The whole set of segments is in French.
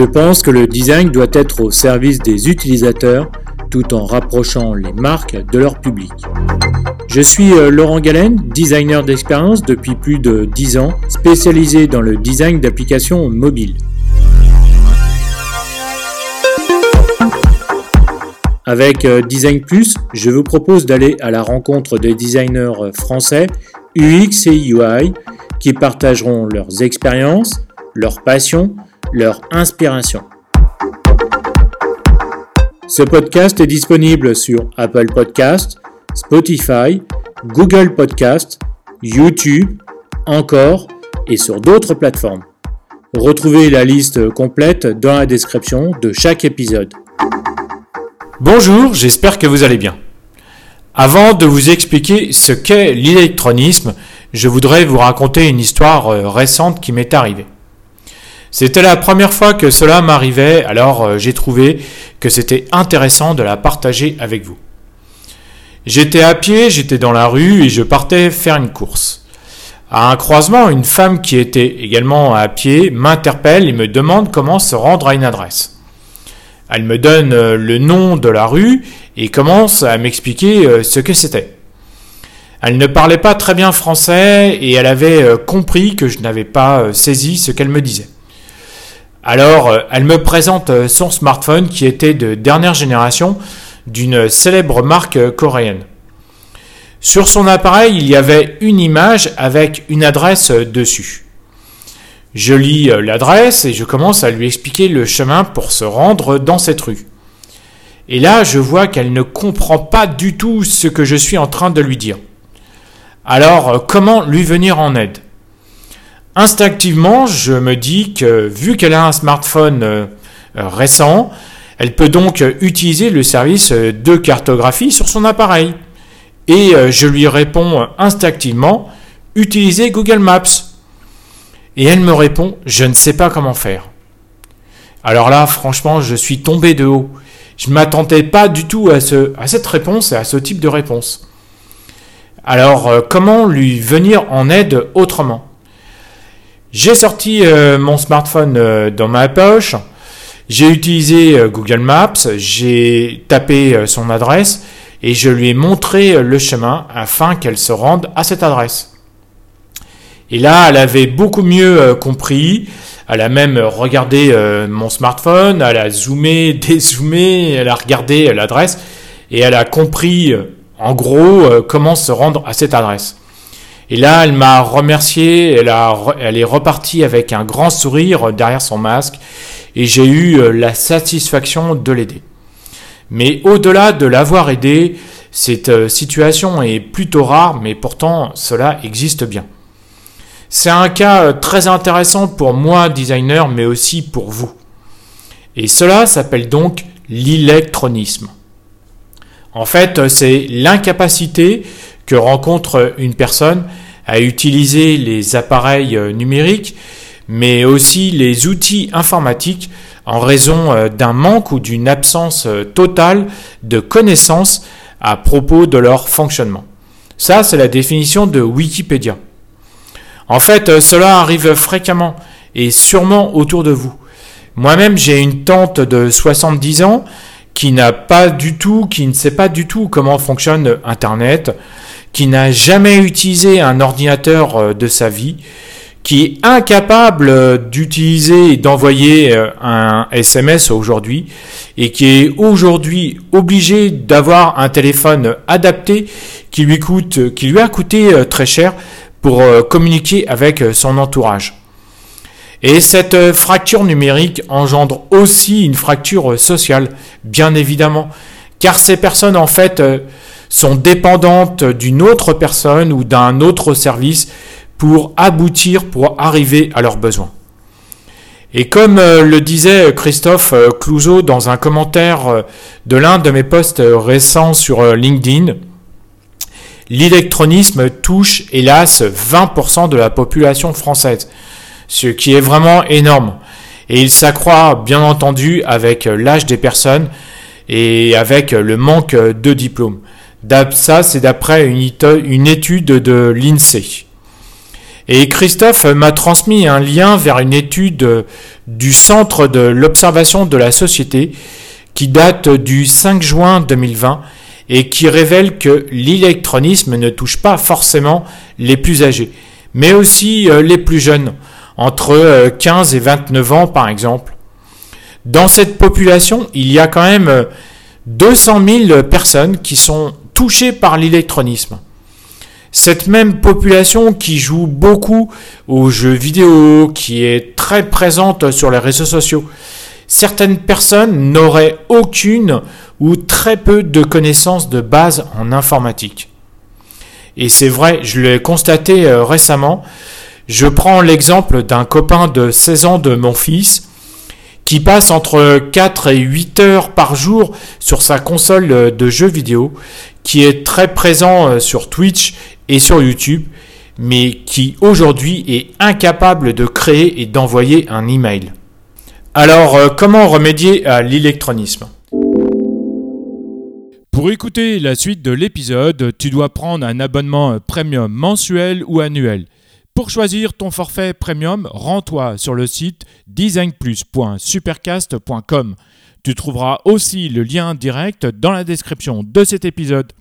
Je pense que le design doit être au service des utilisateurs tout en rapprochant les marques de leur public. Je suis euh, Laurent Galen, designer d'expérience depuis plus de 10 ans, spécialisé dans le design d'applications mobiles. Avec euh, Design Plus, je vous propose d'aller à la rencontre des designers euh, français UX et UI qui partageront leurs expériences, leurs passions, leur inspiration. Ce podcast est disponible sur Apple Podcast, Spotify, Google Podcast, YouTube, encore et sur d'autres plateformes. Retrouvez la liste complète dans la description de chaque épisode. Bonjour, j'espère que vous allez bien. Avant de vous expliquer ce qu'est l'électronisme, je voudrais vous raconter une histoire euh, récente qui m'est arrivée. C'était la première fois que cela m'arrivait, alors euh, j'ai trouvé que c'était intéressant de la partager avec vous. J'étais à pied, j'étais dans la rue et je partais faire une course. À un croisement, une femme qui était également à pied m'interpelle et me demande comment se rendre à une adresse. Elle me donne euh, le nom de la rue et commence à m'expliquer euh, ce que c'était. Elle ne parlait pas très bien français et elle avait compris que je n'avais pas saisi ce qu'elle me disait. Alors, euh, elle me présente euh, son smartphone qui était de dernière génération d'une célèbre marque euh, coréenne. Sur son appareil, il y avait une image avec une adresse dessus. Je lis l'adresse et je commence à lui expliquer le chemin pour se rendre dans cette rue. Et là, je vois qu'elle ne comprend pas du tout ce que je suis en train de lui dire. Alors, comment lui venir en aide? Instinctivement, je me dis que vu qu'elle a un smartphone euh, euh, récent, elle peut donc utiliser le service de cartographie sur son appareil. Et euh, je lui réponds instinctivement, utilisez Google Maps. Et elle me répond, je ne sais pas comment faire. Alors là, franchement, je suis tombé de haut. Je ne m'attendais pas du tout à, ce, à cette réponse et à ce type de réponse. Alors, comment lui venir en aide autrement? J'ai sorti euh, mon smartphone euh, dans ma poche, j'ai utilisé euh, Google Maps, j'ai tapé son adresse et je lui ai montré le chemin afin qu'elle se rende à cette adresse. Et là, elle avait beaucoup mieux compris. Elle a même regardé mon smartphone, elle a zoomé, dézoomé, elle a regardé l'adresse et elle a compris en gros comment se rendre à cette adresse. Et là, elle m'a remercié, elle, est repartie avec un grand sourire derrière son masque, et j'ai eu euh, la satisfaction de l'aider. Mais au-delà de l'avoir aidé, cette euh, situation est plutôt rare, mais pourtant cela existe bien. C'est un cas euh, très intéressant pour moi, designer, mais aussi pour vous. Et cela s'appelle donc l'électronisme. En fait, c'est l'incapacité que rencontre une personne à utiliser les appareils euh, numériques, mais aussi les outils informatiques en raison euh, d'un manque ou d'une absence euh, totale de connaissances à propos de leur fonctionnement. Ça, c'est la définition de Wikipédia. En fait, cela arrive fréquemment et sûrement autour de vous. Moi-même, j'ai une tante de 70 ans qui n'a pas du tout, qui ne sait pas du tout comment fonctionne Internet, qui n'a jamais utilisé un ordinateur euh, de sa vie, qui est incapable euh, d'utiliser et d'envoyer euh, un SMS aujourd'hui, et qui est aujourd'hui obligé d'avoir un téléphone adapté qui lui coûte, qui lui a coûté très cher pour communiquer avec son entourage. Et cette fracture numérique engendre aussi une fracture sociale, bien évidemment, car ces personnes en fait sont dépendantes d'une autre personne ou d'un autre service pour aboutir, pour arriver à leurs besoins. Et comme euh, le disait Christophe euh, Clouseau dans un commentaire euh, de l'un de mes posts récents sur LinkedIn, l'électronisme touche hélas 20% de la population française, ce qui est vraiment énorme. Et il s'accroît bien entendu avec l'âge des personnes et avec le manque de diplômes. Ça, c'est d'après une, étude de l'INSEE. Et Christophe m'a transmis un lien vers une étude du Centre de l'observation de la société qui date du 5 juin 2020 et qui révèle que l'électronisme ne touche pas forcément les plus âgés, mais aussi euh, les plus jeunes, entre 15 euh, et 29 ans par exemple. Dans cette population, il y a quand même 200 euh, 000 personnes qui sont touchées par l'électronisme. Cette même population qui joue beaucoup aux jeux vidéo, qui est très présente sur les réseaux sociaux, certaines personnes n'auraient aucune ou très peu de connaissances de base en informatique. Et c'est vrai, je l'ai constaté euh, récemment. Je prends l'exemple d'un copain de 16 ans de mon fils qui passe entre 4 et 8 heures par jour sur sa console de jeux vidéo, qui est très présent euh, sur Twitch et sur YouTube, mais qui aujourd'hui est incapable de créer et d'envoyer un email. Alors, euh, comment remédier à l'électronisme Pour écouter la suite de l'épisode, tu dois prendre un abonnement premium mensuel ou annuel. Pour choisir ton forfait premium, rends-toi sur le site designplus.supercast.com. Tu trouveras aussi le lien direct dans la description de cet épisode.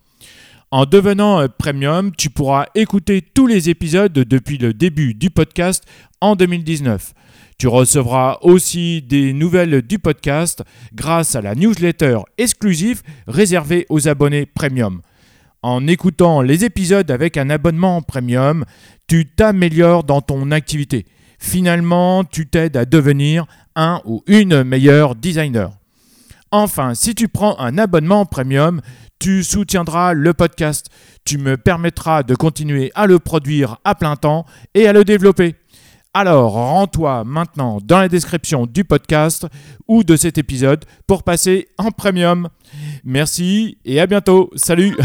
En devenant premium, tu pourras écouter tous les épisodes depuis le début du podcast en 2019. Tu recevras aussi des nouvelles du podcast grâce à la newsletter exclusive réservée aux abonnés premium. En écoutant les épisodes avec un abonnement premium, tu t'améliores dans ton activité. Finalement, tu t'aides à devenir un ou une meilleure designer. Enfin, si tu prends un abonnement premium, tu soutiendras le podcast. Tu me permettras de continuer à le produire à plein temps et à le développer. Alors, rends-toi maintenant dans la description du podcast ou de cet épisode pour passer en premium. Merci et à bientôt. Salut